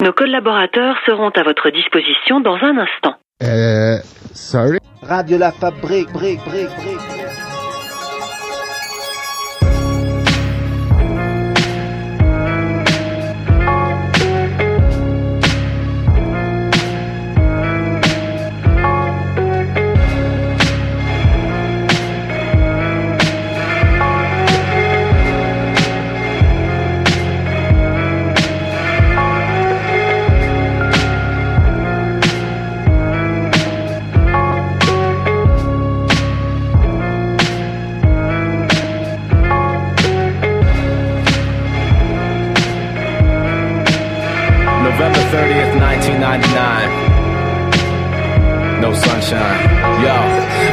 Nos collaborateurs seront à votre disposition dans un instant. Euh, sorry. Radio La Fabrique, brique, brique, brique. 1999. No sunshine. Yo,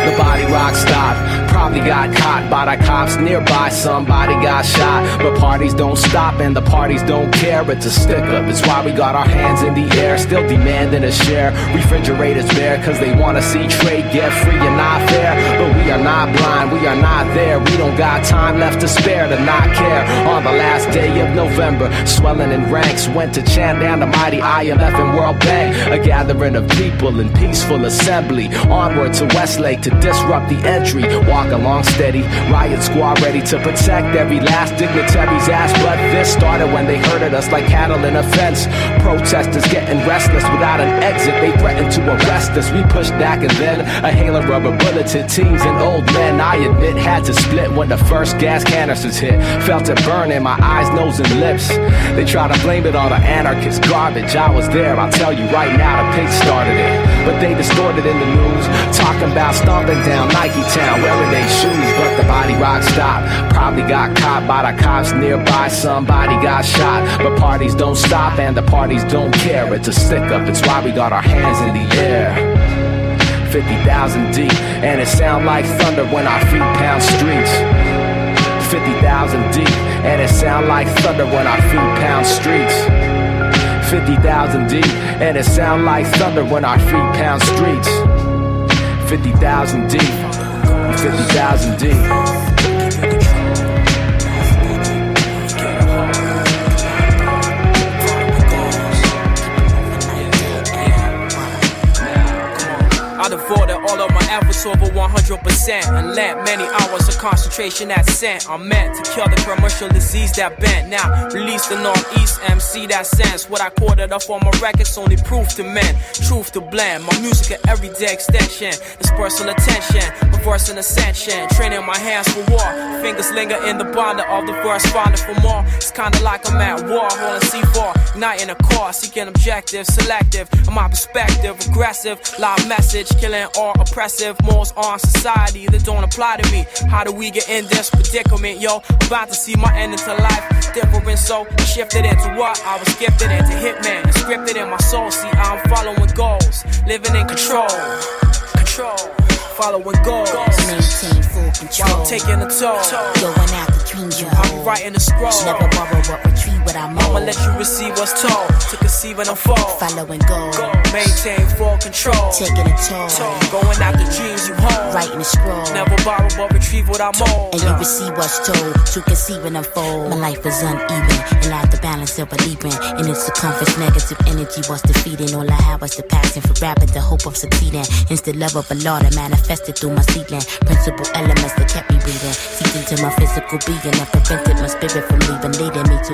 the body rock stopped. Probably got caught by the cops nearby. Somebody got shot. But parties don't stop and the parties don't care. It's a stick up. It's why we got our hands in the air. Still demanding a share. Refrigerators bare cause they wanna see trade get free and not fair. But we are not blind. We are not there. We don't got time left to spare to not care. On the last day of November, swelling in ranks, went to chant down the mighty IMF and World Bank. A gathering of people in peaceful assembly. Onward to Westlake to disrupt the entry. Walk along steady, riot squad ready to protect every last dignitary's ass. But this started when they herded us like cattle in a fence. Protesters getting restless without an exit. They threatened to arrest us. We pushed back and then a hail of rubber bullets hit teens and old men. I admit had to split when the first gas canisters hit. Felt it burn in my eyes, nose, and lips. They try to blame it on the anarchist garbage. I was there. I'll tell you right now, the pigs started it. But they distorted in the news, talking about stomping down Nike Town, wearing their shoes. But the body rock stopped. Probably got caught by the cops nearby. Somebody got shot. But parties don't stop and the parties don't care. It's a stick up. It's why we got our hands in the air. 50,000 deep, and it sound like thunder when our feet pound streets. 50,000 deep, and it sound like thunder when our feet pound streets. 50,000 deep, and it sound like thunder when our feet pound streets. 50,000 deep, 50,000 deep. I devoted all of my efforts over 100% and let many hours of concentration that sent. I'm meant to cure the commercial disease that bent. Now, release the Northeast MC that sense. What I quoted up on my records only proof to men, truth to blend. My music an everyday extension. This personal attention, reversing ascension. Training my hands for war. Fingers linger in the bonder of the verse, finding for more. It's kinda like I'm at war, holding C4, igniting a core, seeking objective, selective. In my perspective, aggressive, loud message, killing all oppressive morals on society that don't apply to me. How do we get in this predicament, yo? About to see my end into life different, so shifted into what I was gifted into hitman, and scripted in my soul. See, I'm following goals, living in control, control, following goals. Maintain full control. While I'm taking a toll, Going after dreams be hold. writing a scroll. Never borrow but retrieve what I'm I'ma let you receive what's told, to conceive and unfold. Following goal. Maintain full control. Taking a toll. Going after dreams you hold. Writing a scroll. Never borrow but retrieve what I'm owed. And you receive what's told to conceive and unfold. My life is uneven and lack the balance of believing. In its circumference, negative energy was defeating. All I had was the passion for rapping, the hope of succeeding. Instant love of a law that manifested through my seedling. Principal elements that kept me breathing. Seeped into my physical being and prevented my spirit from leaving. Leading me to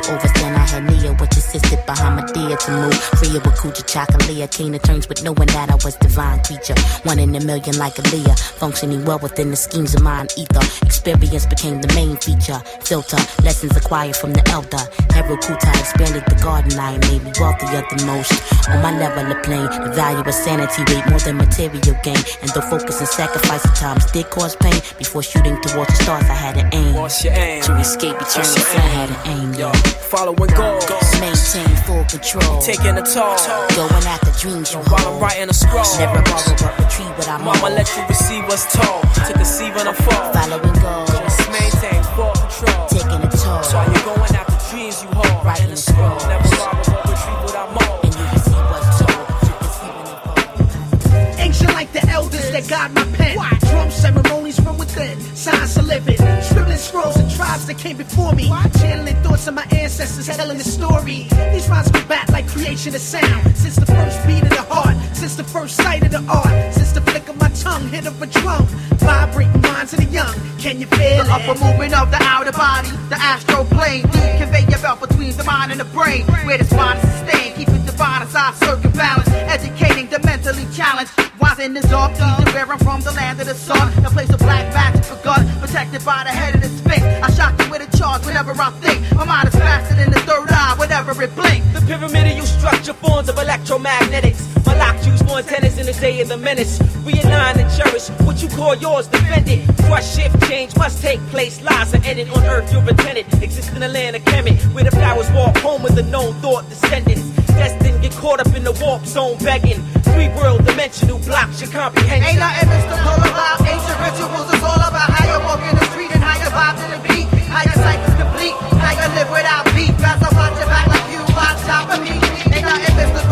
I had Nia, which assisted behind my dear to move. Free of a Kuja chocolate. Came to terms with knowing that I was divine creature. One in a million like Aaliyah. Functioning well within the schemes of mind ether. Experience became the main feature. Filter, lessons acquired from the elder. Harold Kuta expanded the garden I made me wealthier than most. On my level of plane, the value of sanity weighed more than material gain. And though focus and sacrifice at times did cause pain, before shooting towards the stars, I had an aim. What's your aim? To escape eternal I had an aim, Yo, yo. Following goals. Maintain full control. Taking a toll. Going after dreams you While I'm writing a scroll. Never borrow but retrieve what I'm Mama owed. let you receive what's told. To conceive and unfold. Following goals. Just maintain full control. Taking a toll. So you're going after dreams you hold. Writing a scroll. Never borrow but retrieve what I'm owed. And you receive what's told. To conceive and unfold. Ancient like the elders that guard my pen. Drum ceremonies from within. Of living. Scribbling scrolls and tribes that came before me. Channeling thoughts of my ancestors, telling the story. These rhymes go back like creation of sound. Since the first beat of the heart, since the first sight of the art, since the flick of my tongue hit of a drum. Vibrating minds of the young, can you feel the it? upper movement of the outer body, the astral plane. Deep conveyor belt between the mind and the brain. Where the spine is sustained, keeping divine as I circumbalance. Educating the mentally challenged. Wise in the dark, where I'm from, the land of the sun. A place of black magic begun, protected by the head of the sphinx. I shock you with a charge whenever I think. My mind is faster than the third eye, whenever it blinks. The pyramidal structure forms of electromagnetics. My lock choose more antennas in the day of the menace. Realign and cherish what you call yours, defend it. Crush, shift, change must take place. Lies are ended on earth, you're a tenant. Exist in the land of Kemet, where the flowers walk home with the known thought descendants. Destined, get caught up in the warp zone, begging. Three world dimensional blocks your comprehension. Ain't nothing mystical about ancient rituals. It's all about how you walk in the street and how you vibe to the beat. How your cycle's complete, how you live without beat. As I watch your back like you watch top of me. Ain't nothing mystical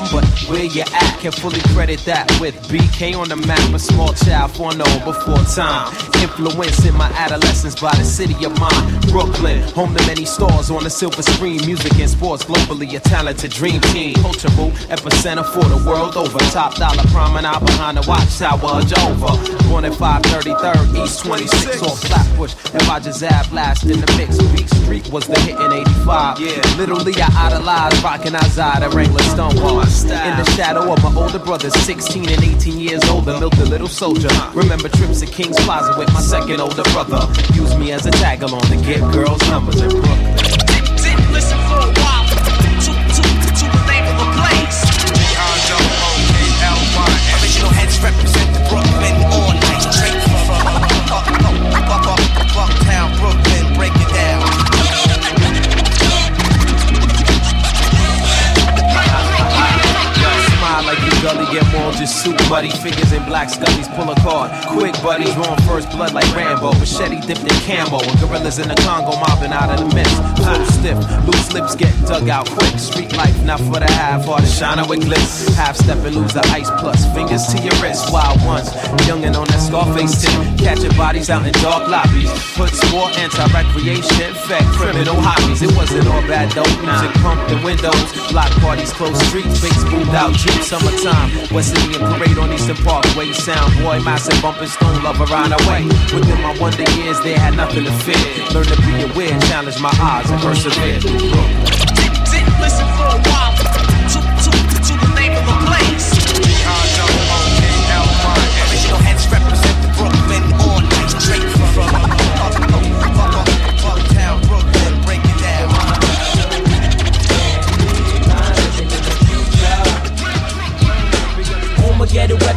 from, but where you at. Can fully credit that with BK on the map. A small child for foreknown oh before time. Influence in my adolescence by the city of mine. Brooklyn, home to many stars on the silver screen. Music and sports globally, a talented dream team. Cultural epicenter for the world over. Top dollar promenade behind the watchtower Jehovah. Born at 533rd East 26 off Flatbush. And Rogers Ave last in the mix. Beat Street was the hit in 85. Yeah. Literally, I idolized rocking outside at Wrangler Stonewall. In the shadow of my older brothers, 16 and 18 years older, milked a little soldier. Remember trips to King's Plaza with my second older brother. Use me as a tag along to get girls' numbers in Brooklyn. Just suit buddy. Figures in black scullies, pull a card. Quick buddies, drawing first blood like Rambo. Machete dipped in camo. And gorillas in the Congo mobbing out of the mist. Flow stiff, loose lips get dug out quick. Street life, not for the half or the with glitz. Half step and lose the ice plus. Fingers to your wrist, wild ones. Youngin' on that Scarface tip. Catching bodies out in dark lobbies. Put sport, anti-recreation, fed criminal hobbies. It wasn't all bad though. Music pumped the windows. Block parties, closed streets, face moved out. Jeep summertime. West Indian parade on Eastern Parkway. Sound boy, massive bumping stone love lover ride away. Within my wonder years, they had nothing to fear. Learn to be aware, challenge my odds, and persevere.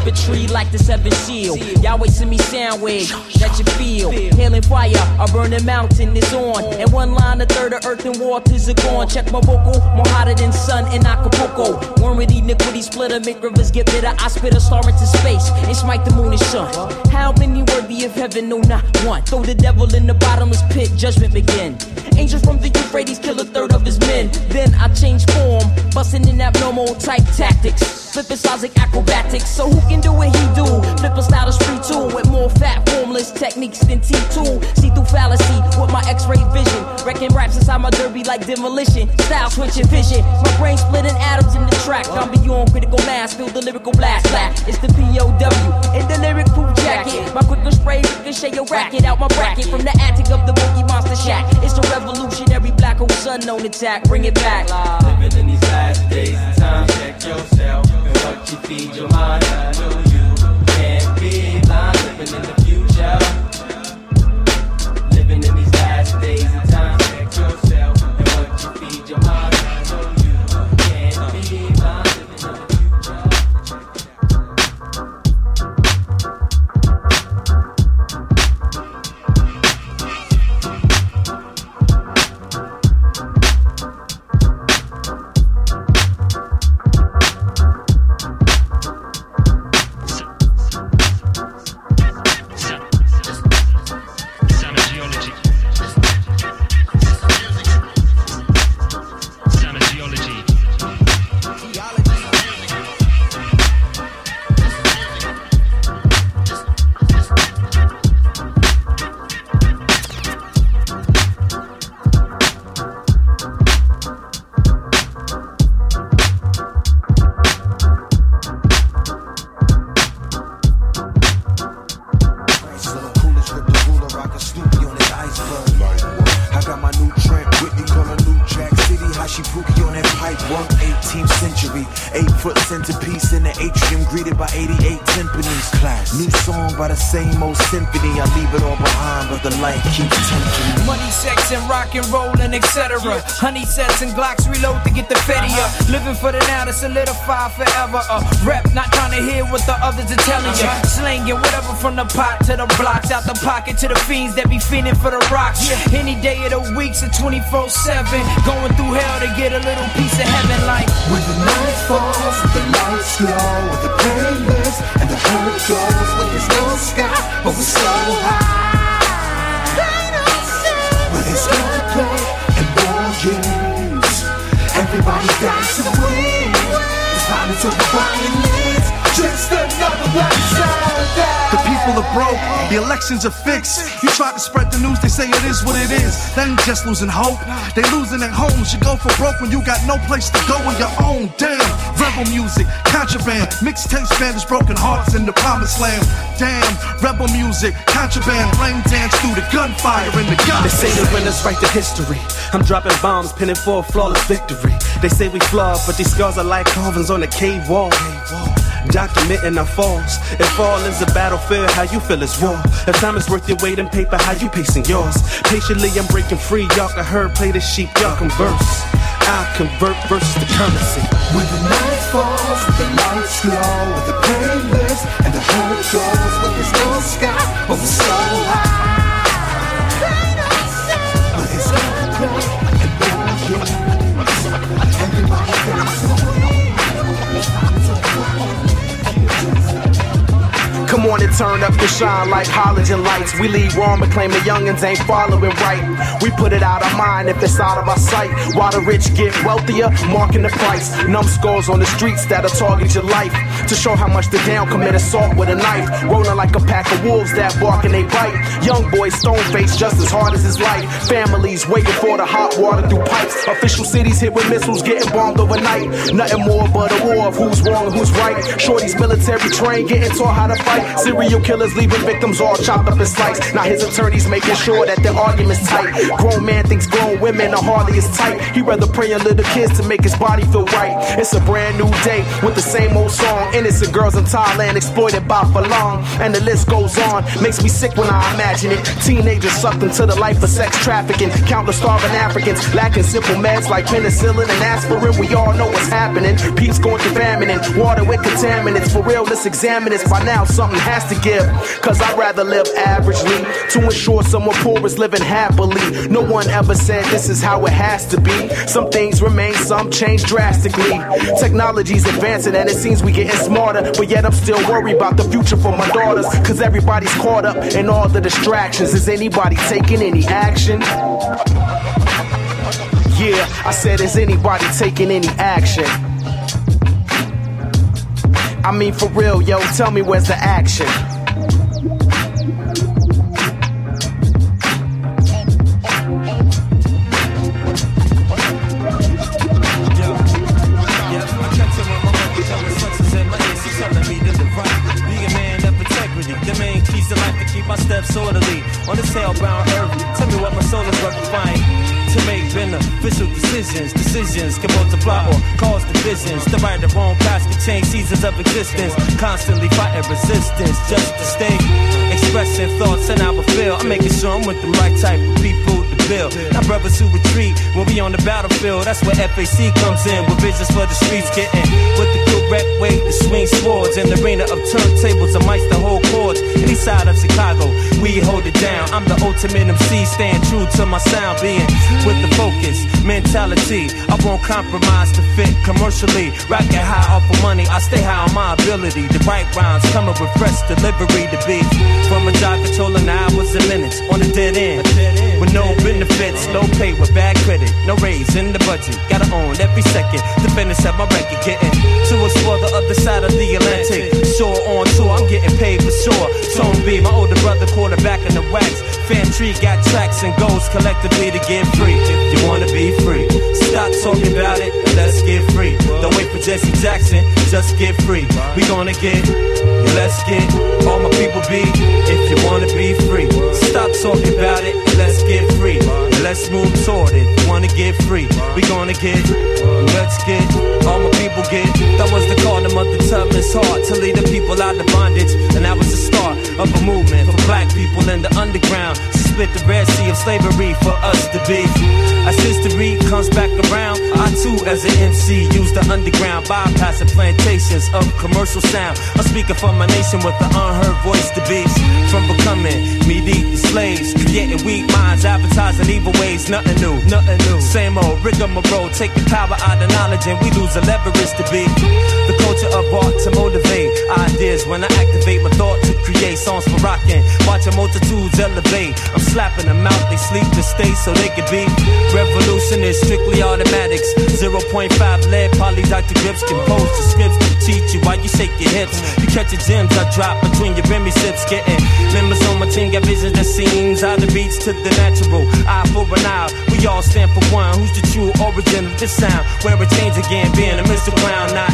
Weaponry like the seven shield. Y'all wasting me sound waves that you feel. Hailing fire, a burning mountain is on. And one line, a third of earth and waters are gone. Check my vocal, more hotter than sun in Acapulco. Worm with iniquity splitter, make rivers get bitter. I spit a star into space and smite the moon and sun. How many worthy of heaven? No, not one. Throw the devil in the bottomless pit, judgment begin. Angel from the Euphrates kill a third of his men. Then I change form, busting in abnormal type tactics. Flipping like acrobatics. So who can do what he do? Flip a style is free tool with more fat formless techniques than T2. See through fallacy with my X-ray vision. Wrecking raps inside my derby like demolition. Style switching vision. My brain splitting atoms in the track. I'm beyond critical mass. Feel the lyrical blast. Black. It's the POW in the lyric proof jacket. My quicker spray ricochet your racket out my bracket from the attic of the boogie monster shack. It's the revolutionary black hole sun on attack. Bring it back. Living in these days of time, check yourself and what you feed your mind. I know you can't be blind. Living in the future, sets and Glocks reload to get the fetty up. Uh-huh. Living for the now to solidify forever. A rep, not trying to hear what the others are telling you. Uh-huh. Slanging whatever from the pot to the blocks, out the pocket to the fiends that be fiending for the rocks. Any day of the week, so 24 7. Going through hell to get a little piece of heaven, like. When the night falls, the lights glow, the playlist and the hurt goes, with there's no sky, but we're so high. Until the violence, just another black Saturday. Broke, the elections are fixed. You try to spread the news, they say it is what it is. They ain't just losing hope, they losing at home. You go for broke when you got no place to go on your own. Damn, rebel music, contraband, mixtape Spanish broken hearts in the promised land. Damn, rebel music, contraband, flame dance through the gunfire in the gun. They say the winners write the history. I'm dropping bombs, pinning for a flawless victory. They say we flawed, but these scars are like carvings on a cave wall. Documenting our falls. If all is a battlefield, how you feel is war. If time is worth your weight in paper, how you pacing yours? Patiently, I'm breaking free. Y'all can herd, play the sheep, y'all converse. I convert versus the currency. When the night falls, the lights glow, with the playlist and the hurt goes, with there's no sky, but we're so high. With his gunplay and war games, everybody got to win. Come on and turn up the shine like halogen lights. We leave wrong and claim the youngins ain't following right. We put it out of mind if it's out of our sight. While the rich get wealthier, marking the price. Numbskulls on the streets that'll target your life. To show how much the down commit assault with a knife. Rolling like a pack of wolves that bark and they bite. Young boys stone face just as hard as his life. Families waiting for the hot water through pipes. Official cities hit with missiles getting bombed overnight. Nothing more but a war of who's wrong and who's right. Shorty's military trained, getting taught how to fight. Serial killers leaving victims all chopped up in sliced. Now his attorneys making sure that their argument's tight. Grown man thinks grown women are hardly as tight. He rather pray on little kids to make his body feel right. It's a brand new day with the same old song. Innocent girls in Thailand exploited by for long. And the list goes on. Makes me sick when I imagine it. Teenagers sucked into the life of sex trafficking. Countless starving Africans lacking simple meds like penicillin and aspirin. We all know what's happening. Peace going through famine and water with contaminants. For real, let's examine this. By now, something has to give. Cause I'd rather live averagely to ensure someone poor is living happily. No one ever said this is how it has to be. Some things remain, some change drastically. Technology's advancing and it seems we getting smarter. But yet I'm still worried about the future for my daughters. Cause everybody's caught up in all the distractions. Is anybody taking any action? Yeah, I said, is anybody taking any action? I mean, for real, yo, tell me where's the action? My steps orderly on this hellbound earth. Tell me what my soul is find to make beneficial decisions. Decisions can multiply or cause divisions. The right or wrong paths can change seasons of existence. Constantly fighting resistance just to stay expressing thoughts and how I feel. I'm making sure I'm with the right type of people to build. Not brothers who retreat when we on the battlefield. That's where FAC comes in with visions for the streets getting with the correct way to swing swords in the arena of turntables and mics that hold chords. Any side of Chicago, we hold it down. I'm the ultimate MC, staying true to my sound, being with the focus mentality. I won't compromise to fit commercially. Rockin' high off of money, I stay high on my ability. The right rhymes coming with fresh delivery to be from a job controlling hours and minutes on a dead end with no benefits, low pay with bad credit, no raise in the budget. Gotta own every second to finish up my record, getting to explore the other side of the Atlantic. Shore on tour, I'm getting paid for sure. Tone B, my older brother, in the wax. Fam tree got tracks and goals collectively to get free. You wanna be free, stop talking about it and let's get free. Don't wait for Jesse Jackson, just get free. We gonna get, let's get all my people be. If you wanna be free, stop talking about it and let's get free. Let's move toward it. Wanna get free? We gonna get, let's get all my people get. That was the call to Mother Tubman's heart to lead the people out of bondage. And that was the start of a movement for black people in the underground. To split the Red Sea of slavery for us to be. As history comes back around, I too, as an MC, use the underground, bypassing plantations of commercial sound. I'm speaking for my nation with the unheard voice to be. From becoming me deep slaves, creating weak minds, advertising evil ways, nothing new, nothing new. Same old rigmarole, take the power out of knowledge and we lose the leverage to be. The culture of art to motivate ideas when I activate my thought to create songs for rocking. Watching multitudes elevate. I'm slapping them out, they sleep to stay so they can be. Revolution is strictly automatics. 0.5 lead, polydactyl grips compose the scripts to teach you why you shake your hips. You catch your gems I drop between your Remy sips. Getting members on my team got visions that seems out of reach to the natural. Eye for an eye, we all stand for one. Who's the true origin of this sound? Where it change again, being a Mr. Clown, not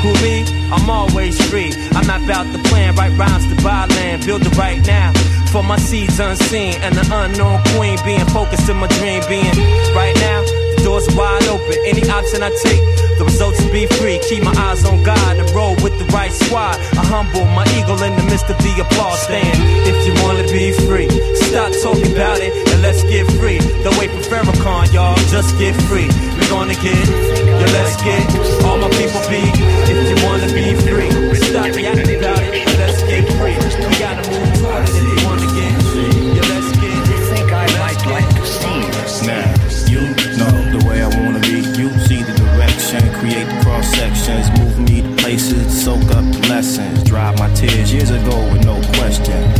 who me? I'm always free. I map out the plan, write rhymes to buy land, build it right now. For my seeds unseen and the unknown queen being focused in my dream being right now. The doors wide open. Any option I take, the results will be free. Keep my eyes on God and roll with the right squad. I humble my eagle in the midst of the applause stand. If you wanna be free, stop talking about it and let's get free. Don't wait for Farrakhan, y'all. Just get free. We're gonna get, yeah, let's get all my people be. If you wanna be free, stop reacting about it and let's get free. We gotta move toward it if you wanna get free. Yeah, let's get. You think I might like to see? Now, you know the way I wanna be. You see the direction, create the cross sections, move me to places, soak up the lessons, dry my tears years ago with no question.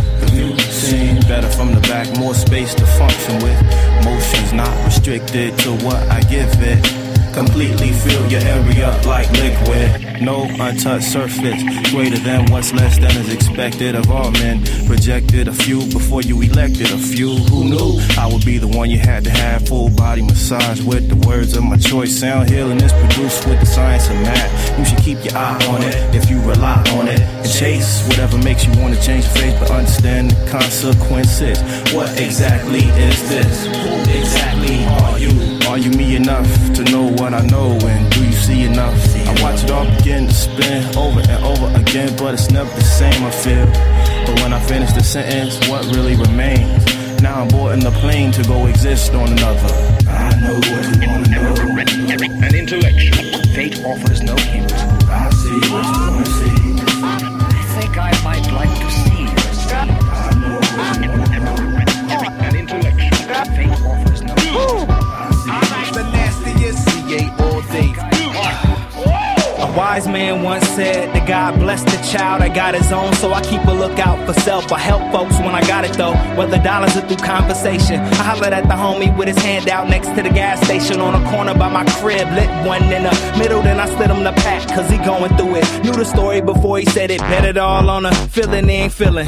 Better from the back, more space to function with. Motions not restricted to what I give it. Completely fill your area up like liquid. No untouched surface, greater than what's less than is expected of all men. Projected a few before you elected a few. Who knew I would be the one you had to have full body massage with the words of my choice. Sound healing is produced with the science of math. You should keep your eye on it if you rely on it and chase whatever makes you want to change your face, but understand the consequences. What exactly is this? Who exactly are you? Are you me enough to know what I know? And do you see enough? I watch it all begin to spin over and over again, but it's never the same, I feel. But when I finish the sentence, what really remains? Now I'm boarding the plane to go exist on another. I know what you wanna know. An intellectual. Fate offers no hint. I see what you wanna see. I think I might like to see this. I know what you wanna know. wise man once said that God blessed the child I got his own, so I keep a lookout for self. I help folks when I got it though, whether dollars or through conversation. I hollered at the homie with his hand out next to the gas station on a corner by my crib. Lit one in the middle, then I slid him the pack, cause he going through it. Knew the story before he said it, bet it all on a feeling he ain't feeling.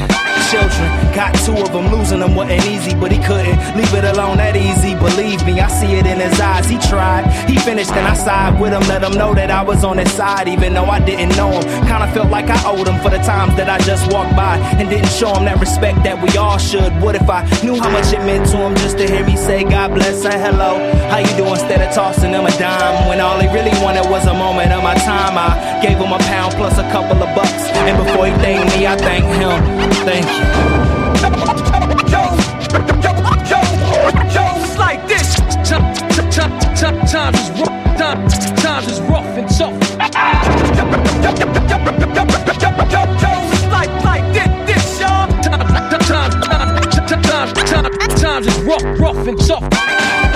Children, got two of them, losing them wasn't easy, but he couldn't leave it alone that easy. Believe me, I see it in his eyes. He tried, he finished, and I side with him, let him know that I was on his side, even though I didn't know him. Kinda felt like I owed him for the times that I just walked by and didn't show him that respect that we all should. What if I knew how much it meant to him just to hear me say God bless and hello? How you doing? Instead of tossing him a dime when all he really wanted was a moment of my time. I gave him a pound plus a couple of bucks, and before he thanked me, I thank him. Thank you. Like this. Times is rough. Times is rough and tough. Times is rough, rough and tough.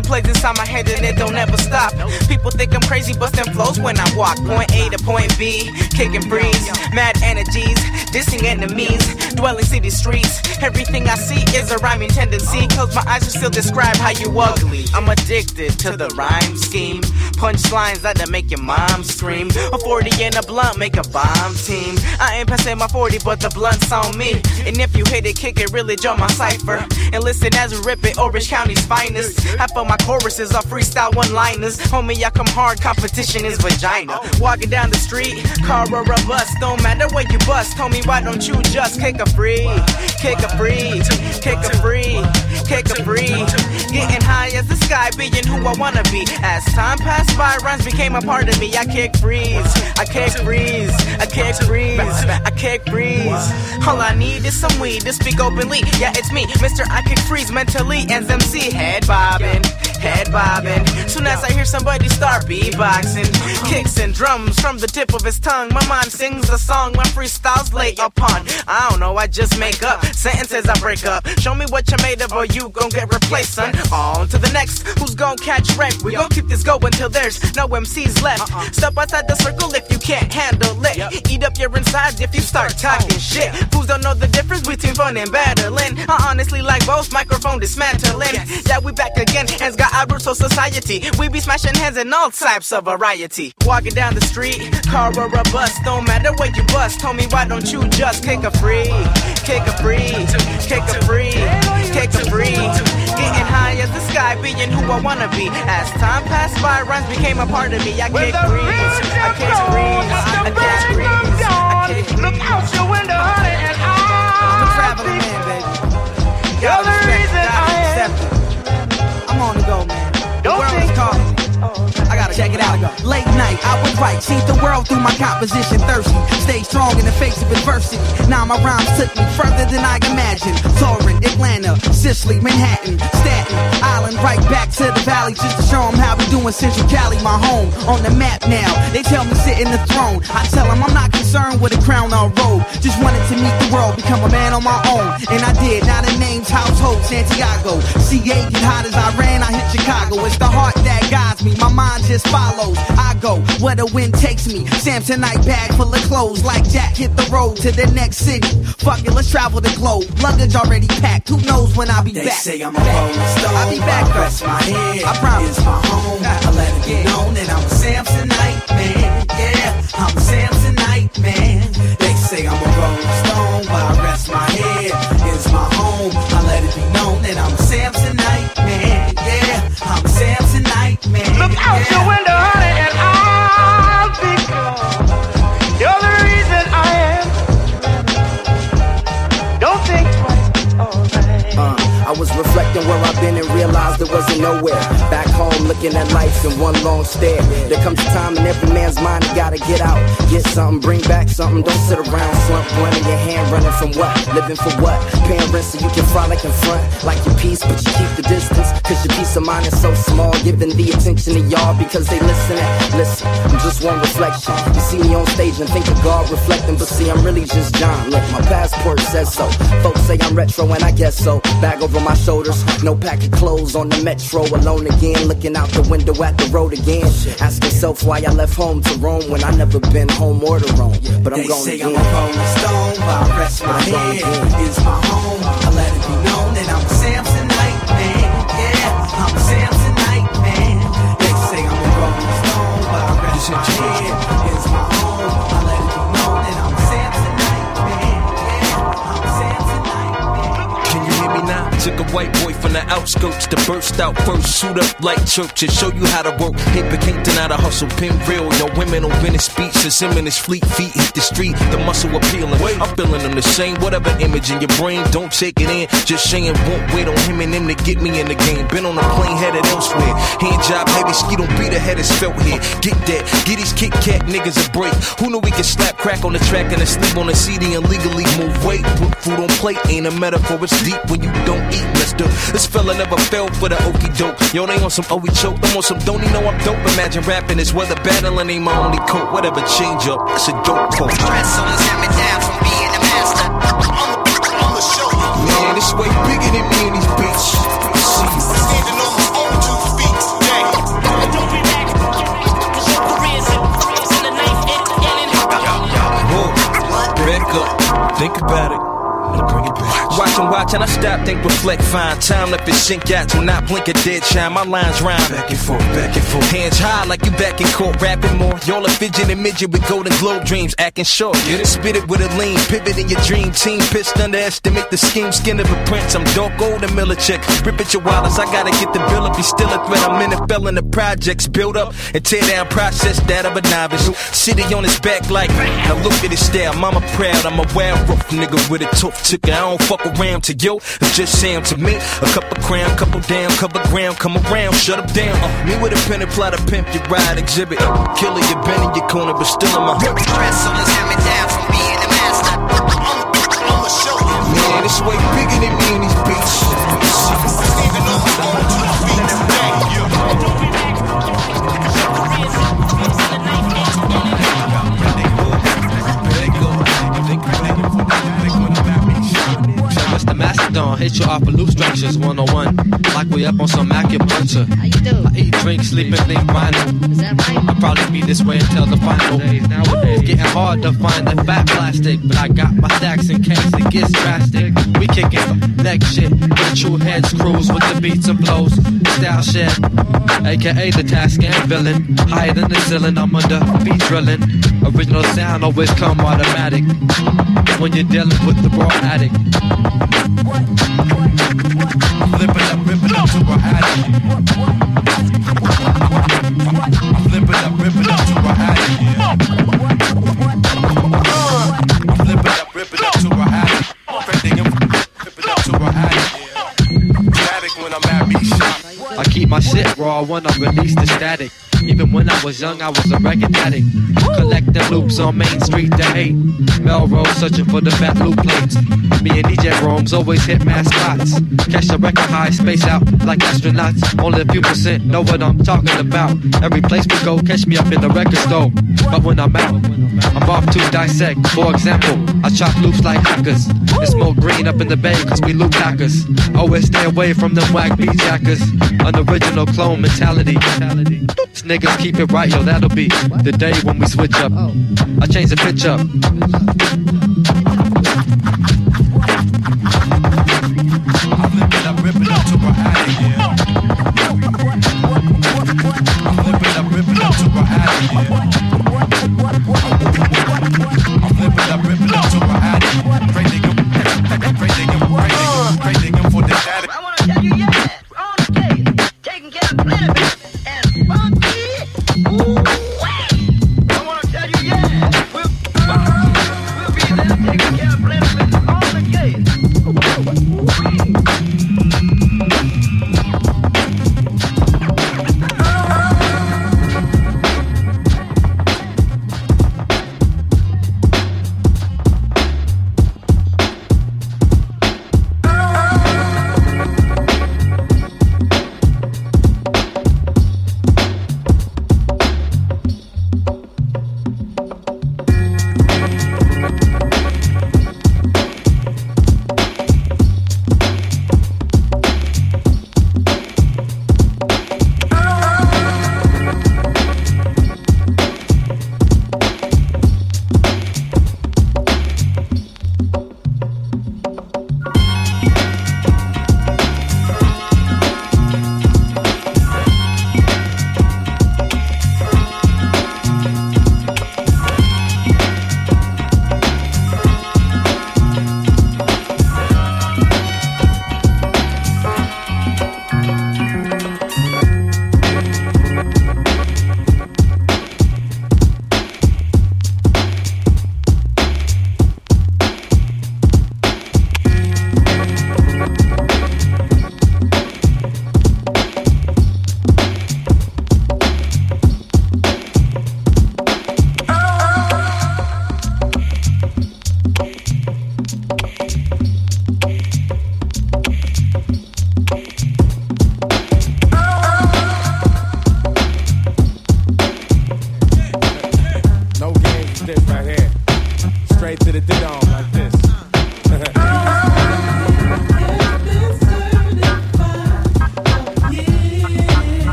It plays inside my head and it don't ever stop. People think I'm crazy, busting flows when I walk. Point A to point B, kicking breeze, mad energies, dissing enemies, dwelling city streets. Everything I see is a rhyming tendency. Close my eyes and still describe how you ugly. I'm addicted to the rhyme scheme. Punchlines that'll make your mom scream. A 40 and a blunt make a bomb team. I ain't passing my 40, but the blunt's on me. And if you hit it, kick it, really draw my cipher. And listen as we rip it, Orange County's finest. Half of my choruses are freestyle one liners. Homie, I come hard, competition is vagina. Walking down the street, car or a bus, don't matter where you bust. Homie, why don't you just kick a free? Kick a free, kick a free, kick a free. Getting high as the sky, being who I wanna be. As time passed by, rhymes became a part of me. I kick freeze, I kick freeze, I kick freeze, I kick freeze. All I need is some weed to speak openly. Yeah, it's me, Mr. I kick freeze mentally. And MC head bobbing, head bobbing. Soon as I hear somebody start beatboxing, kicks and drums from the tip of his tongue. My mind sings a song, my freestyles lay upon. I don't know, I just make up sentences I break up. Show me what you're made of, or you gon' get replaced, son. On to the next, who's gon' catch wreck? We gon' keep this going till there's no MCs left. Uh-uh. Step outside the circle if you can't handle it. Eat up your insides if you start oh, talking shit. Fools don't know the difference between fun and battling. I honestly like both microphone dismantling. Yeah, we back again, hands got outward so society. We be smashing hands in all types of variety. Walking down the street, car or a bus, don't matter where you bust. Tell me why don't you just kick a free, kick a free, kick a free, take a free. Getting high as the sky, being who I wanna be. As time passed by, rhymes became a part of me. I kick breeze, I kick breeze, I. I kick Look out your window, honey, and I'm a traveling man, baby. You're the reason I am. I'm on the go, man. The world's calling me. I gotta check it out. Late night, I was right. See the world through my composition. Thirsty, stay strong in the face of adversity. Now my rhymes took me further than I imagined. Torrent, Atlanta, Sicily, Manhattan, Staten Island, right back to the valley just to show 'em how we doing Central Cali, my home. On the map now, they tell me sit in the throne. I tell 'em I'm not concerned with a crown or robe. Just wanted to meet the world, become a man on my own. And I did. Now the name's household Santiago. CA get hot as I ran, I hit Chicago. It's the heart that guides me. My mind just follows. I go where the wind takes me. Samsonite bag full of clothes, like Jack hit the road to the next city. Fuck it, let's travel the globe. Luggage already packed. Who knows when I'll be They back? say I'm a rolling stone. I'll be back. I rest my head. I promise. It's my home. I let it be known that I'm a Samsonite man. Yeah, I'm a Samsonite man. They say I'm a rolling stone, reflecting where I've been and realized there wasn't nowhere. Back home, looking at life in one long stare. There comes a time in every man's mind, you gotta get out. Get something, bring back something. Don't sit around, slump, in your hand, running from what? Living for what? Paying rent so you can frolic in front. Like your peace, but you keep the distance. Cause your peace of mind is so small. Giving the attention to y'all because they listen. Listen, I'm just one reflection. You see me on stage and think of God reflecting, but see, I'm really just John. Look, my passport says so. Folks say I'm retro, and I guess so. Bag over my shoulders, no pack of clothes on the metro. Alone again, looking out the window at the road again. Ask yourself why I left home to Rome when I never been home or to Rome. But I'm They going say again. I'm a rolling stone, but I rest my head. It's my home. I let it be known that I'm a Samsonite the to burst out first, suit up like church and show you how to work. Paper can't deny the hustle, pin real. Yo, women on Venice speeches, him and his fleet feet hit the street, the muscle appealing. I'm feeling them the same, whatever image in your brain, don't take it in. Just saying, won't wait on him and them to get me in the game. Been on a plane headed elsewhere. Hand job heavy, ski don't beat the head is felt here. Get that, get these Kit Kat niggas a break. Who knew we could slap crack on the track and sleep on the CD and legally move weight? Put food on plate ain't a metaphor, it's deep when you don't eat, mister. This fella never fell for the okey doke. Yo, they on some OE choke. I'm on some don't even know I'm dope. Imagine rapping is weather battling ain't my only coat. Whatever change up, it's a dope quote. Stress on us, me down from being the master. On the show. Man, it's way bigger than me and these beats. Standing on my own two feet. Whoa, back up, think about it. Watch and watch, and I stop, think, reflect, fine. Time let it sink out, do not blink a dead shine. My lines rhyme. Back and forth, back and forth. Hands high like you back in court, rapping more. Y'all a fidget and midget with golden globe dreams, acting short. Get it, spit it with a lean, pivot in your dream team. Pissed underestimate the scheme, skin of a prince. I'm dark gold and Millicek. Rip at your wallets, I gotta get the bill up. You still a threat, I'm in the fell in the projects. Build up and tear down process that of a novice. City on his back like, now look at his style. Mama proud, I'm a wild rough nigga with a tough ticker. I don't fuck around to you, it's just Sam to me. A couple crown, couple damn, couple ground, come around, shut up down. Uh, me with a pen and plot to pimp your ride exhibit. Killer, you been in your corner, but still in my Stress on us, me down from being the master. On the show. Man, it's way bigger than me Hit you off of loop structures 101. Like we up on some acupuncture. How you do? I eat, drink, sleep, and think vinyl. Is that right? I'll probably be this way until the final. It's getting hard to find the fat plastic, but I got my stacks in case it gets drastic. We kicking next shit. The true heads cruise with the beats and blows. Style shit. AKA the task and villain. Higher than the ceiling, I'm under beat drilling. Original sound always come automatic. When you're dealing with the raw addict. Flip raw when I release the static. Even when I was young, I was a record addict. Collecting loops on Main Street to hate. Melrose searching for the fat loop plates. Me and DJ Rome's always hit mascots. Catch the record high, space out like astronauts. Only a few percent know what I'm talking about. Every place we go, catch me up in the record store. But when I'm out, I'm off to dissect. For example, I chop loops like hackers. And smoke green up in the bay, cause we loop hackers. Always stay away from them whack beat jackers. An original clone mentality. These niggas keep it right, yo, that'll be the day when we switch up. I change the pitch up.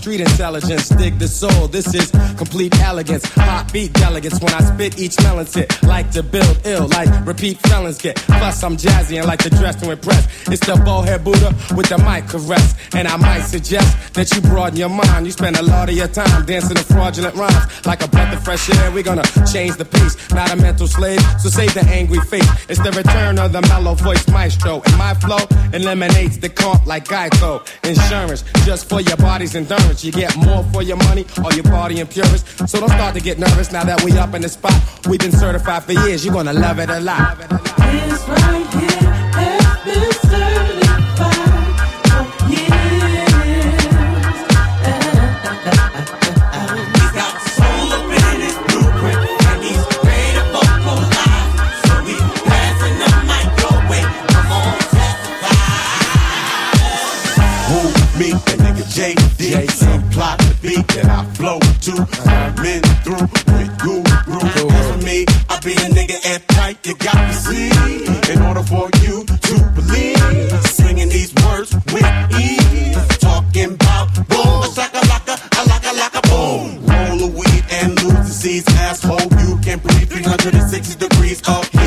Street intelligence. Dig the soul. This is complete elegance. Hot beat delegates when I spit each melon sit. Like to build ill, like repeat felons get. Plus I'm jazzy and like to dress to impress. It's the bowhead Buddha with the mic caress. And I might suggest that you broaden your mind. You spend a lot of your time dancing to fraudulent rhymes. Like a breath of fresh air, we're gonna change the pace. Not a mental slave, so save the angry face. It's the return of the mellow voice maestro. And my flow eliminates the comp like Geico. Insurance, just for your body's endurance. You get more for your money or your body and. So don't start to get nervous now that we up in the spot. We've been certified for years, you're gonna love it a lot. This right here has been certified beat that I flow to. Been through with guru. As for me, I be a nigga at tight. You got to see. In order for you to believe, swinging these words with ease. Talking about boom, a shaka laka, a laka laka boom. Roll a weed and lose the seeds, asshole. You can breathe 360 degrees of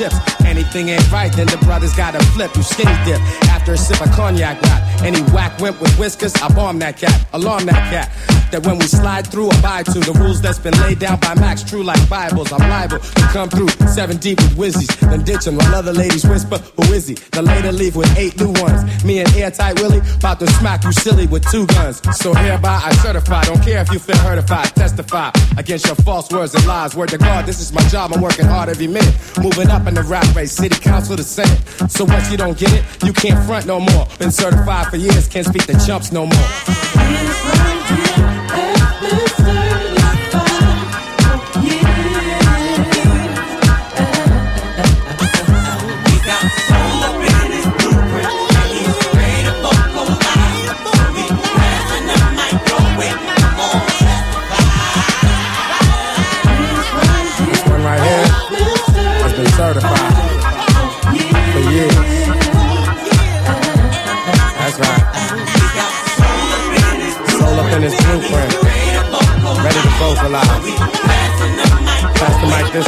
chips. Anything ain't right, then the brothers gotta flip. You skinny dip after a sip of cognac rap. Any whack wimp with whiskers, I bomb that cat, alarm that cat. That when we slide through, abide to the rules that's been laid down by Max, true like Bibles. I'm liable to come through seven deep with whizzies, then ditch 'em while other ladies whisper, Who is he? Then later leave with eight new ones. Me and Airtight Willie about to smack you silly with two guns. So hereby I certify, don't care if you feel hurtified, testify against your false words and lies. Word to God, this is my job, I'm working hard every minute. Moving up in the rap race, city council to senate. So once you don't get it, you can't front no more. Been certified for years, can't speak the chumps no more. He's vocalize. Pass the mic this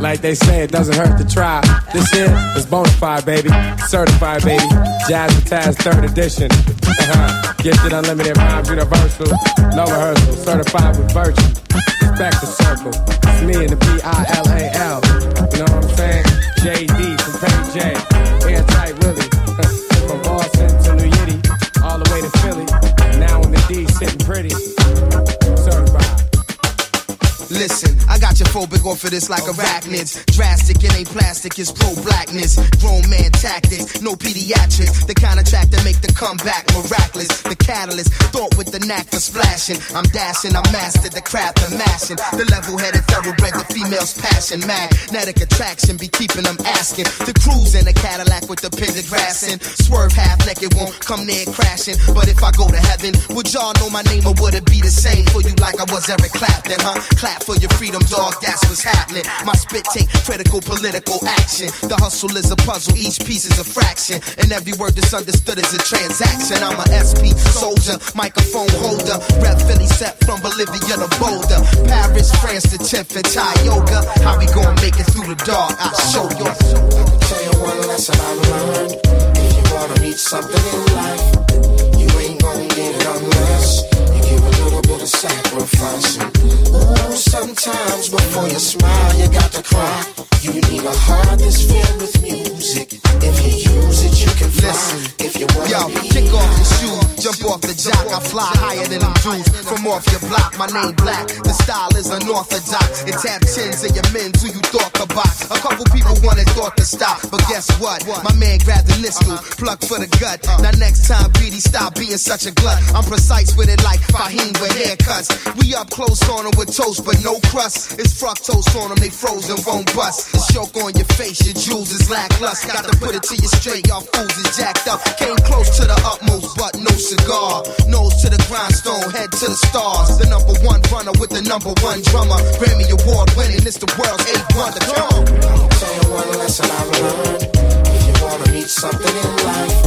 like they say, it doesn't hurt to try. This here is bona fide, baby. Certified, baby. Jazz and Taz, third edition. Uh-huh. Gifted unlimited rhymes, universal. No rehearsal, certified with virtue. Back to circle. It's me and the B-I-L-A-L. You know what I'm saying? JD from Petty J. Airtight Willie. Sitting pretty. Listen, I got you phobic off of this like oh, arachnids. Drastic, it ain't plastic, it's pro blackness. Grown man tactics, no pediatrics. The kind of track that make the comeback miraculous. The catalyst, thought with the knack for splashing. I'm dashing, I mastered the craft of mashing. The level headed thoroughbred, the female's passion. Magnetic attraction be keeping them asking. The cruise in a Cadillac with the pentagrass and swerve half naked, won't come near crashing. But if I go to heaven, would y'all know my name or would it be the same for you like I was Eric Clapton, huh? Clap for your freedom, dog, that's what's happening. My spit take critical political action. The hustle is a puzzle, each piece is a fraction. And every word that's understood is a transaction. I'm a SP soldier, microphone holder. Rep Philly set from Bolivia to Boulder. Paris, France to 10th and Tioga. How we gonna make it through the dark? I'll show you. Tell you one lesson I learned. If you need something in life, you ain't gonna get it unless sacrifice. Ooh, sometimes before you smile, you got to cry. You need a heart that's filled with music. If you use it, you can fly. if you wanna Yo, kick off your shoes, jump off the jock. I fly higher than them dudes from off your block. My name black, the style is unorthodox. It tap tens of your men who you thought could box. A couple people wanted thought to stop, but guess what? My man grabbed the nistle, plucked for the gut. Now next time, BD, stop being such a glut. I'm precise with it like Fahim with haircuts. We up close on them with toast, but no crust. It's fructose on them, they frozen, won't bust. The choke on your face, your jewels is lackluster. Got to put it to you straight, y'all fools is jacked up. Came close to the utmost, but no cigar. Nose to the grindstone, head to the stars. The number one runner with the number one drummer. Grammy Award winning, it's the world's eighth wonder. Come on. Tell you one lesson I've learned. If you wanna meet something in life,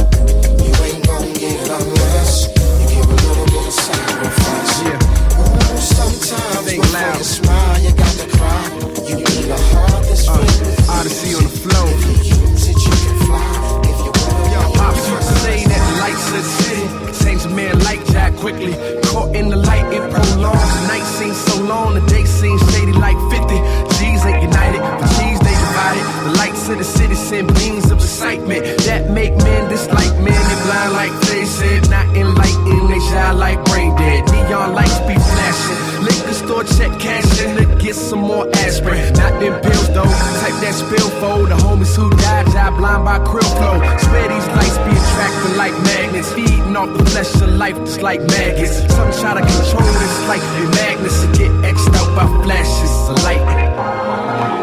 you ain't gonna get it unless you give a little bit of sacrifice. Ooh, sometimes before you smile, you quickly. Caught in the light, it prolongs. The night seems so long, the day seems shady like 50. G's ain't united, but G's they divided. The lights of the city send beams of excitement that make men dislike men. They blind like they said, not enlightened. They shine like brain dead. Neon lights be flashing. Liquor store check cash in to get some more aspirin. Not them pills though. Type that spill for the homies who died, job blind by krill flow. Swear these lights be attracting like magnets, feeding off the flesh of life just like maggots. Some try to control this like magnets get X'd out by flashes of light.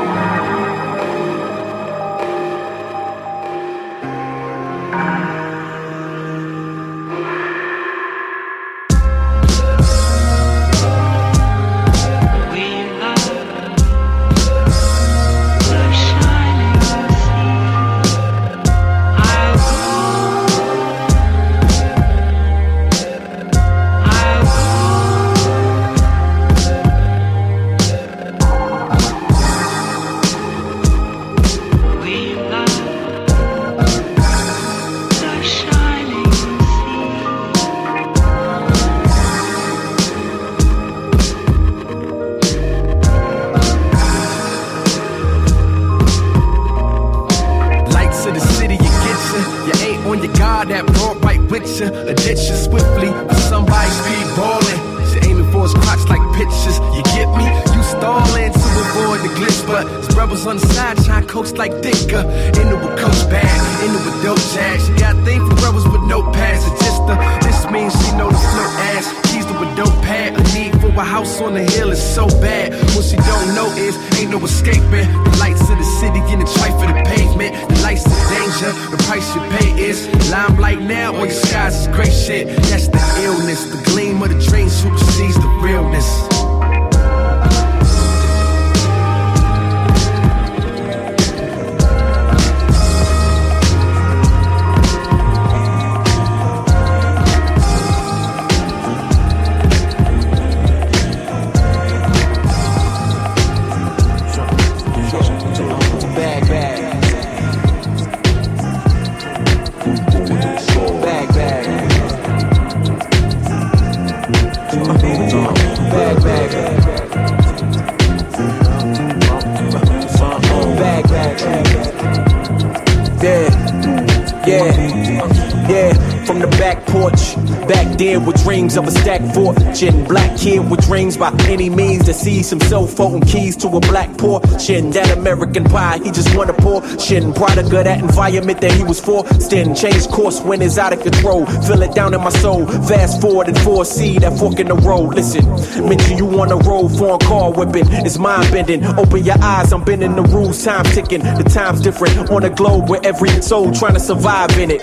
By any means to see some cell phone keys to a black portion. That American pie, he just wanna portion. Product of that environment that he was for. in. change course when it's out of control. Feel it down in my soul. Fast forward and foresee that fork in the road. Listen, mention you on the road, foreign car whipping. It's mind bending. Open your eyes, I'm bending the rules. Time ticking. The time's different on a globe where every soul trying to survive in it.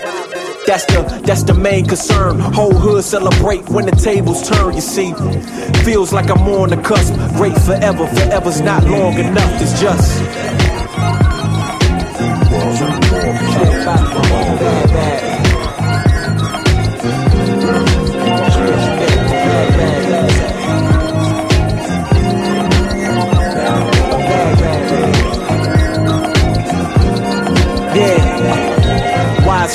That's the that's the main concern. Whole hood celebrate when the tables turn. You see, feels like I'm on the cusp. Great forever, forever's not long enough. It's just.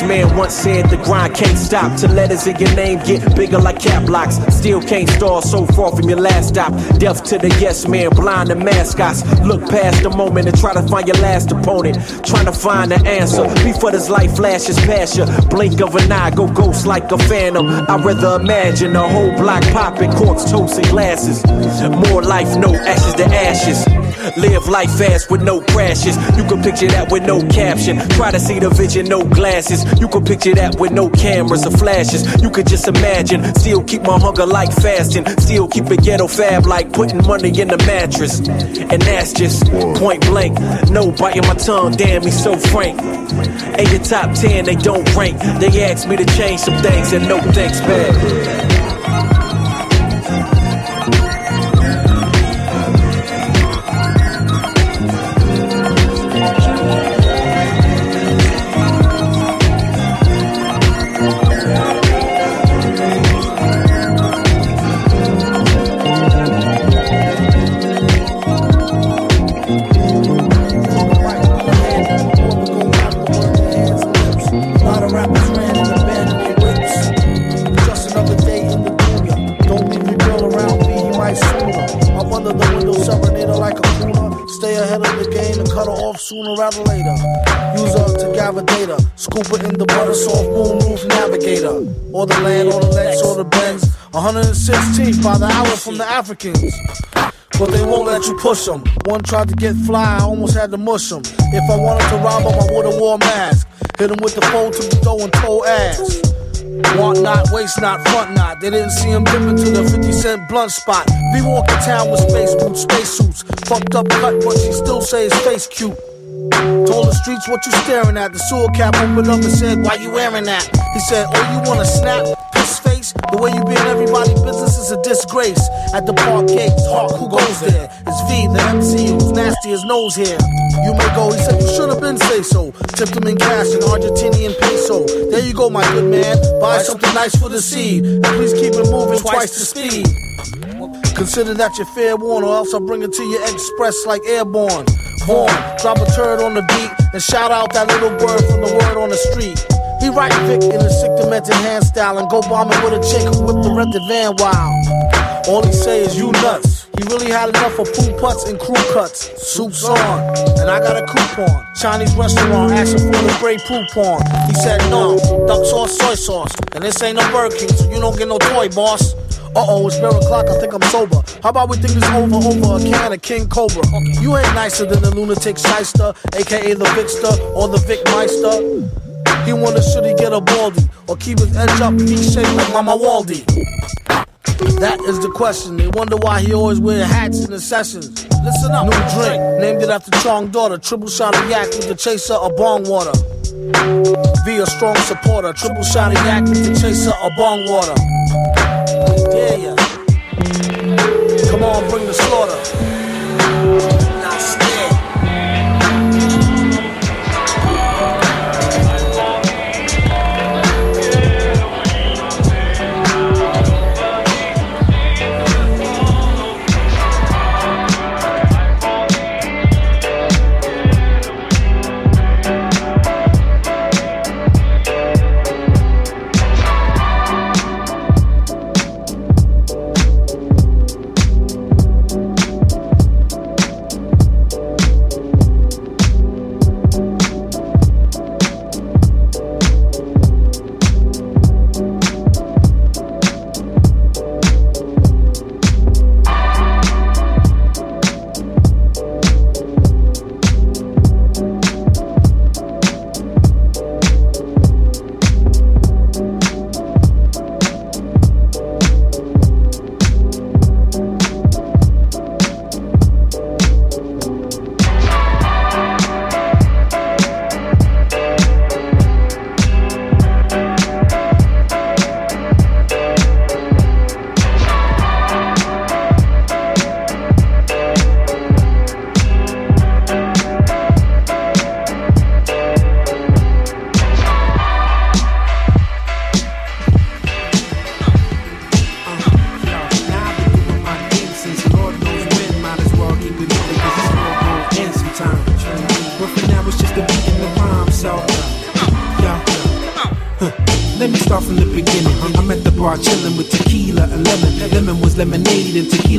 Man once said the grind can't stop till letters in your name get bigger like cap locks. Still can't stall so far from your last stop. Deaf to the yes man, blind to mascots. Look past the moment and try to find your last opponent. Trying to find the answer before this light flashes past you. Blink of an eye, go ghost like a phantom. I'd rather imagine a whole block popping corks, toast, and glasses. More life, no ashes to ashes. Live life fast with no crashes. You can picture that with no caption. Try to see the vision, no glasses. You can picture that with no cameras or flashes. You could just imagine. Still keep my hunger like fasting. Still keep a ghetto fab like putting money in the mattress. And that's just point blank. No biting my tongue, damn, he's so frank. Ain't the top 10, they don't rank. They ask me to change some things and no thanks back. Sooner rather later. Use up to gather data. Scoop it in the butter soft moonroof navigator. Or the land, or the Lex, or the Benz. 116 by the hour from the Africans. But they won't let you push them. One tried to get fly, I almost had to mush them. If I wanted to rob them, I would've wore a mask. Hit with the phone to door and toe ass. Want not, waste not, front not. They didn't see him dip into the 50 cent blunt spot. Be walking town with space boots, space suits. Fucked up cut, but she still say his face cute. Told the streets what you staring at. The sewer cap opened up and said, Why you wearing that? He said, Oh, you wanna snap? Piss face? The way you be in everybody's business is a disgrace. At the park gates, Hawk, who goes there? It's V, the MC, who's nasty as nose hair. You may go, he said, You should have been say so. Tipped him in cash in Argentinian peso. There you go, my good man. Buy something nice for the seed. And please keep it moving twice the speed. Consider that your fair warning, or else I'll bring it to you express like airborne. Born, drop a turd on the beat and shout out that little word from the word on the street. He write Vic in a sick demented hand style and go bombing with a chick who whipped the rented van wild. All he say is you nuts. He really had enough of poo putts and crew cuts. Soup's on, and I got a coupon. Chinese restaurant asking for the Grey Poupon. He said no, duck sauce, soy sauce, and this ain't no Burger King, so you don't get no toy, boss. Uh oh, it's mirror o'clock, I think I'm sober. How about we think this over over a can of King Cobra? You ain't nicer than the lunatic shyster, aka the Vicster or the Vic Meister. He wonder should he get a baldy or keep his edge up V-shaped like Mama Waldy. That is the question. They wonder why he always wear hats in the sessions. Listen up. New drink, named it after Chong daughter. Triple shot of yak with the chaser of bong water. Be a strong supporter. Triple shot of yak with the chaser of bong water. Yeah, yeah. Come on, bring the slaughter.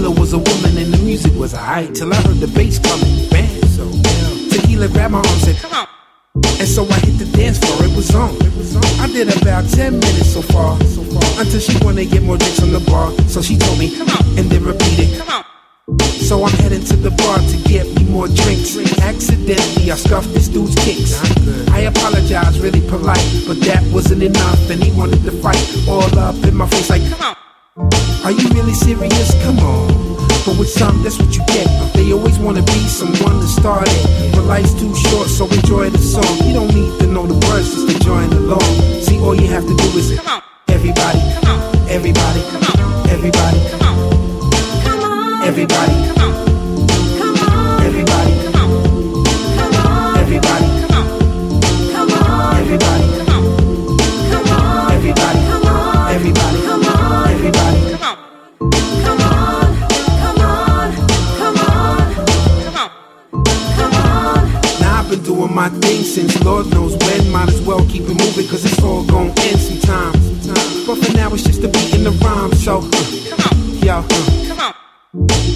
Tequila was a woman and the music was alright till I heard the bass coming. Bam, so tequila grabbed my arm and said, "Come on." And so I hit the dance floor, it was on. I did about 10 minutes so far, so far until she wanna get more drinks on the bar. So she told me, come on, and then repeated, come on. So I'm heading to the bar to get me more drinks. Accidentally, I scuffed this dude's kicks. I apologize, really polite, but that wasn't enough, and he wanted to fight all up in my face, like, come on. Are you really serious? Come on. But with some, that's what you get. They always wanna be someone to start it. But life's too short, so enjoy the song. You don't need to know the words, just to join along. See, all you have to do is come on. everybody, come on. everybody, come on. everybody, come on. Come on. everybody, come on. Doing my thing since Lord knows when. Might as well keep it moving, cause it's all gonna end sometime. But for now, it's just a beat in the rhyme, so uh, come on, yo, uh, come on.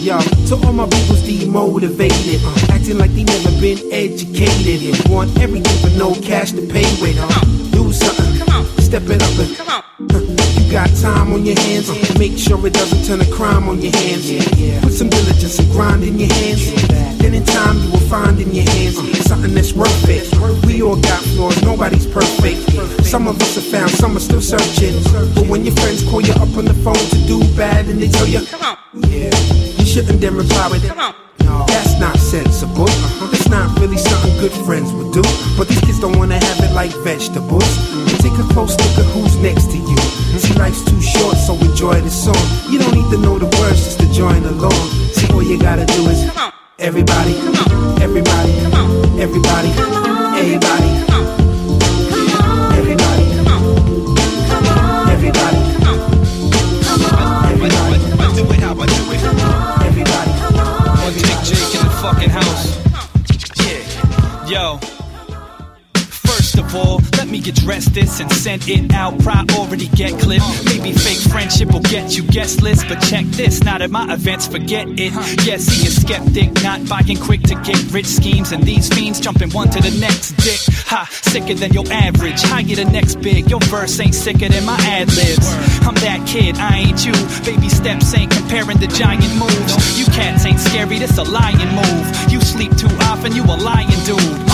Yo, to all my people's demotivated, uh, acting like they never been educated, and want everything but no cash to pay with. Uh, do something, come on, step it up and come on. You got time on your hands, make sure it doesn't turn a crime on your hands. Put some diligence and grind in your hands. In time you will find in your hands something that's worth it. We all got flaws, nobody's perfect. Some of us have found, some are still searching. But when your friends call you up on the phone to do bad and they tell you, come on, yeah, you shouldn't then reply with, come on. No, that's not sensible. Uh-huh. That's not really something good friends would do. But these kids don't wanna have it like vegetables. Take a close look at who's next to you. See, life's too short, so enjoy the song. Everybody, come on, everybody, come on, everybody, everybody, come on everybody, come on everybody, everybody. Do it how I do it. Everybody, one take Jake in the fucking house. Yeah. Yo. First of all, let me address this and send it out. Priority get clip. Friendship will get you guest list, but check this. Not at my events, forget it. Yes, he a skeptic, not buying quick to get rich schemes, and these fiends jumping one to the next dick. Ha, sicker than your average. You the next big? Your verse ain't sicker than my ad libs. I'm that kid, I ain't you. Baby steps ain't comparing the giant moves. You cats ain't scary, this a lion move. You sleep too often, you a lion dude.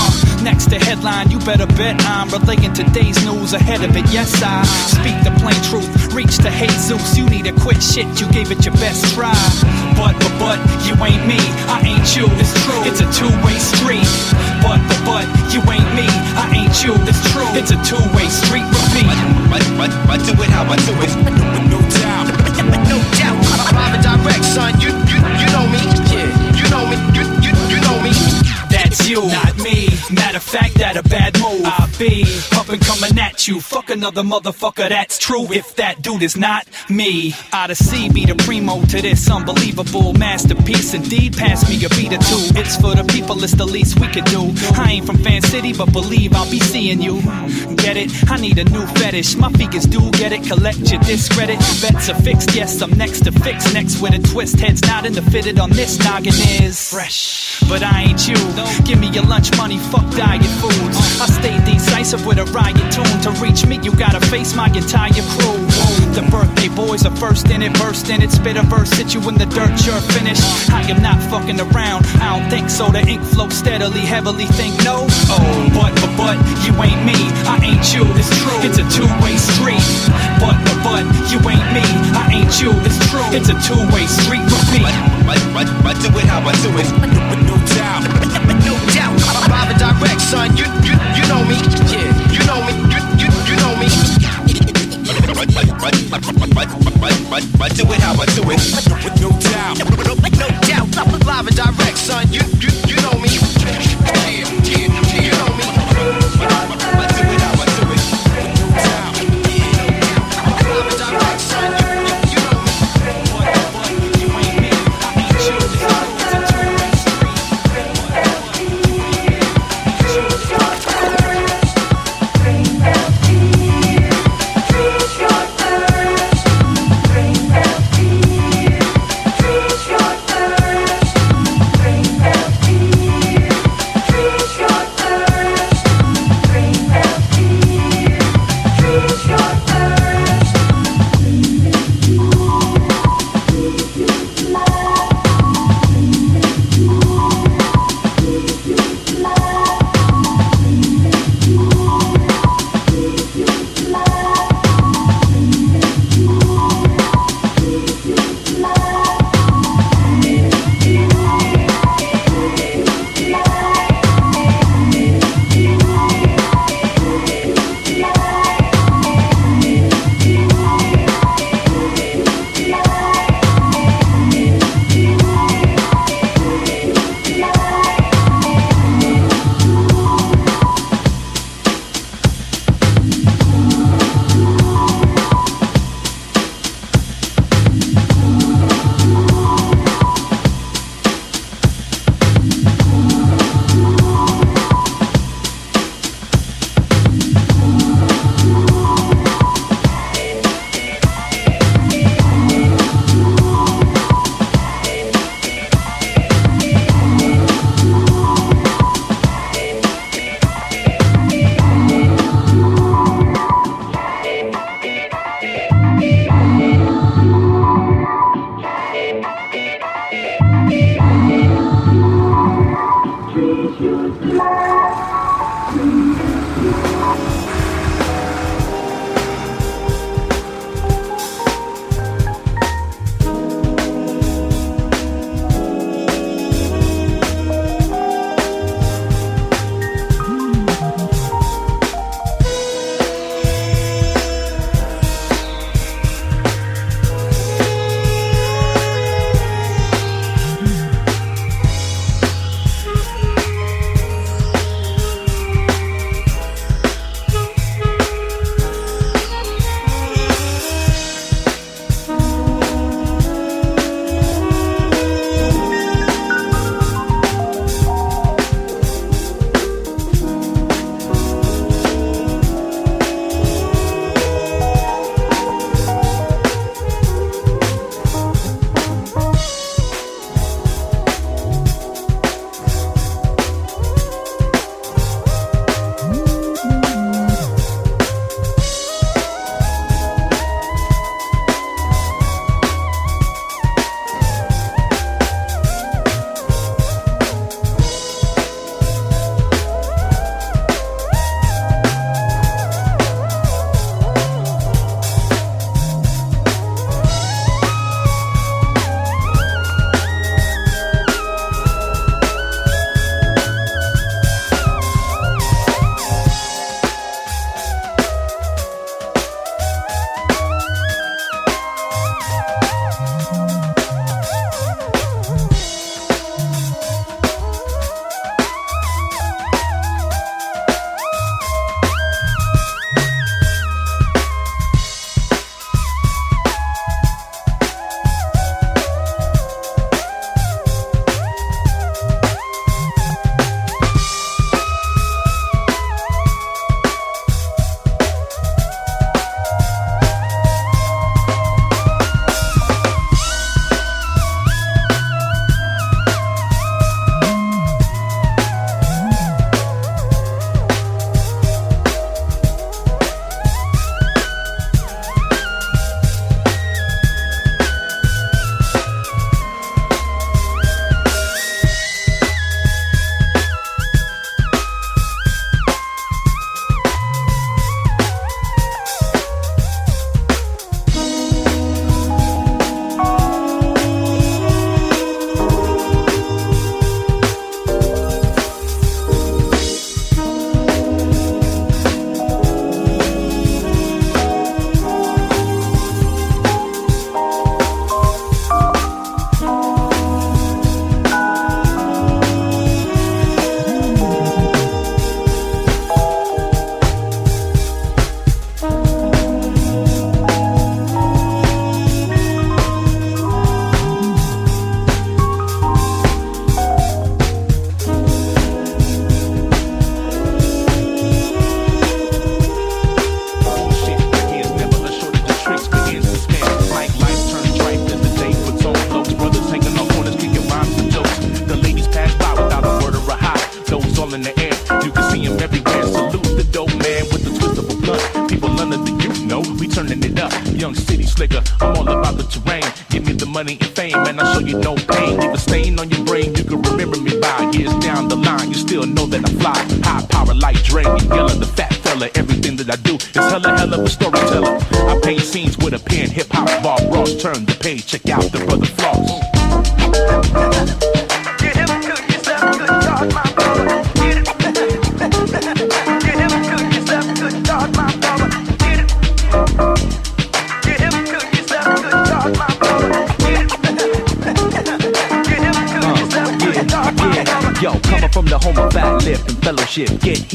Next to headline, you better bet I'm relaying today's news ahead of it. Yes, I speak the plain truth. Reach to Jesus, you need to quit shit. You gave it your best try. But, but, but, you ain't me. I ain't you. It's true. It's a two-way street. But, but, but, you ain't me. I ain't you. It's true. It's a two-way street. Repeat. But, but, but do it how I do it. No doubt. No doubt. Private direct, son. You, you, you know me. Yeah. You know me. You, That's you, not me. Matter of fact, that a bad move. I be and coming at you. Fuck another motherfucker, that's true. If that dude is not me, Odyssey be the primo to this unbelievable masterpiece. Indeed, pass me a beat or two. It's for the people, it's the least we could do. I ain't from Fan City, but believe I'll be seeing you. Get it? I need a new fetish. My figures do get it. Collect your discredit. Bets are fixed, yes, I'm next to fix. Next with a twist, heads not in the fitted on this noggin is fresh. But I ain't you. Give me your lunch money, fuck diet foods. Decisive with a riot tune. To reach me, you gotta face my entire crew. The birthday boys are first in it, burst in it, spit a verse, sit you in the dirt, you're finished. I am not fucking around, I don't think so. The ink flows steadily, heavily, think no. Oh, but, but, but, you ain't me, I ain't you, it's true. It's a two way street. But, but, but, you ain't me, I ain't you, it's true. It's a two way street, repeat. But, but, but do it how I do it. No doubt. No doubt live and direct, son. You you you know me, yeah. You know me, you you you know me. I do it how I do it. No doubt, no doubt. Live and direct, son. You you you.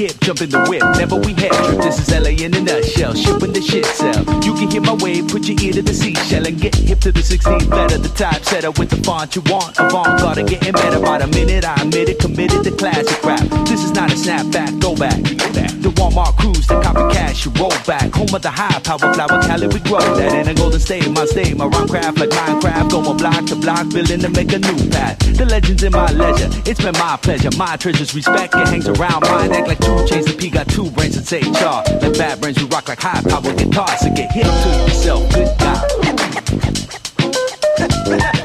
Hip, jump in the whip. Never we had trip. This is LA in a nutshell. When the shit sell. You can hear my wave, put your ear to the seashell and get hip to the 16th letter. The type typesetter with the font you want. Avant garde getting better by the minute. I admit it, committed to classic rap. This is not a snapback, go back. Back. Home of the high power flower, Cali we grow. That in a golden state, my state, my rhyme craft like Minecraft. Going block to block, building to make a new path. The legends in my leisure, it's been my pleasure. My treasures respect, it hangs around my neck like two chains. The P got two brains and say char. Like bad brains, we rock like high power guitars. So get hip to yourself, good God.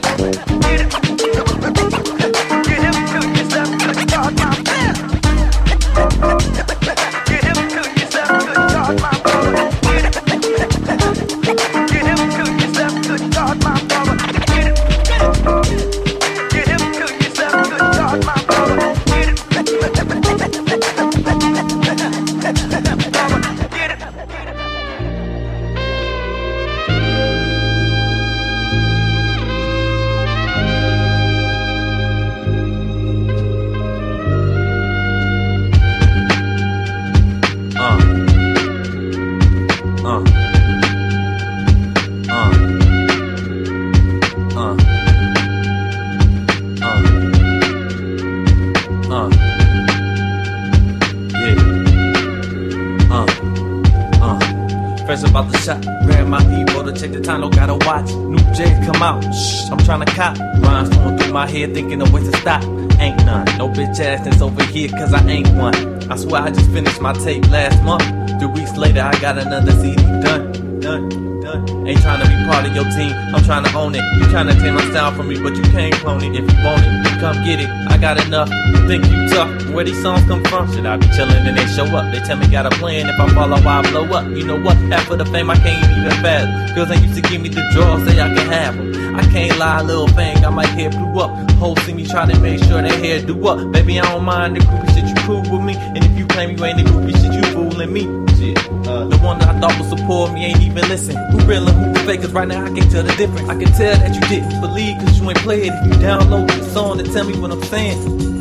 head, thinking of ways to stop. Ain't none, no bitch ass that's over here, cause I ain't one. I swear I just finished my tape last month. Three weeks later, I got another CD done, done, done. Ain't tryna be part of your team, I'm trying to own it. You trying to take my style from me, but you can't clone it. If you want it, come get it. I got enough. You think you tough? Where these songs come from? Should I be chillin' and they show up? They tell me got a plan. If I follow, I blow up. You know what? Half of the fame I can't even fathom. Girls ain't used to give me the draw, say I can have 'em. I can't lie, little thing, I might hair blew up. Hoes see me try to make sure their hair do up. Baby, I don't mind the groupie shit, you cool with me. And if you claim you ain't the groupie shit, you fooling me. Shit. Uh, the one that I thought was support me ain't even listen. Who real and who fake? Cause right now I can't tell the difference. I can tell that you didn't believe cause you ain't played it. You download the song to tell me what I'm saying.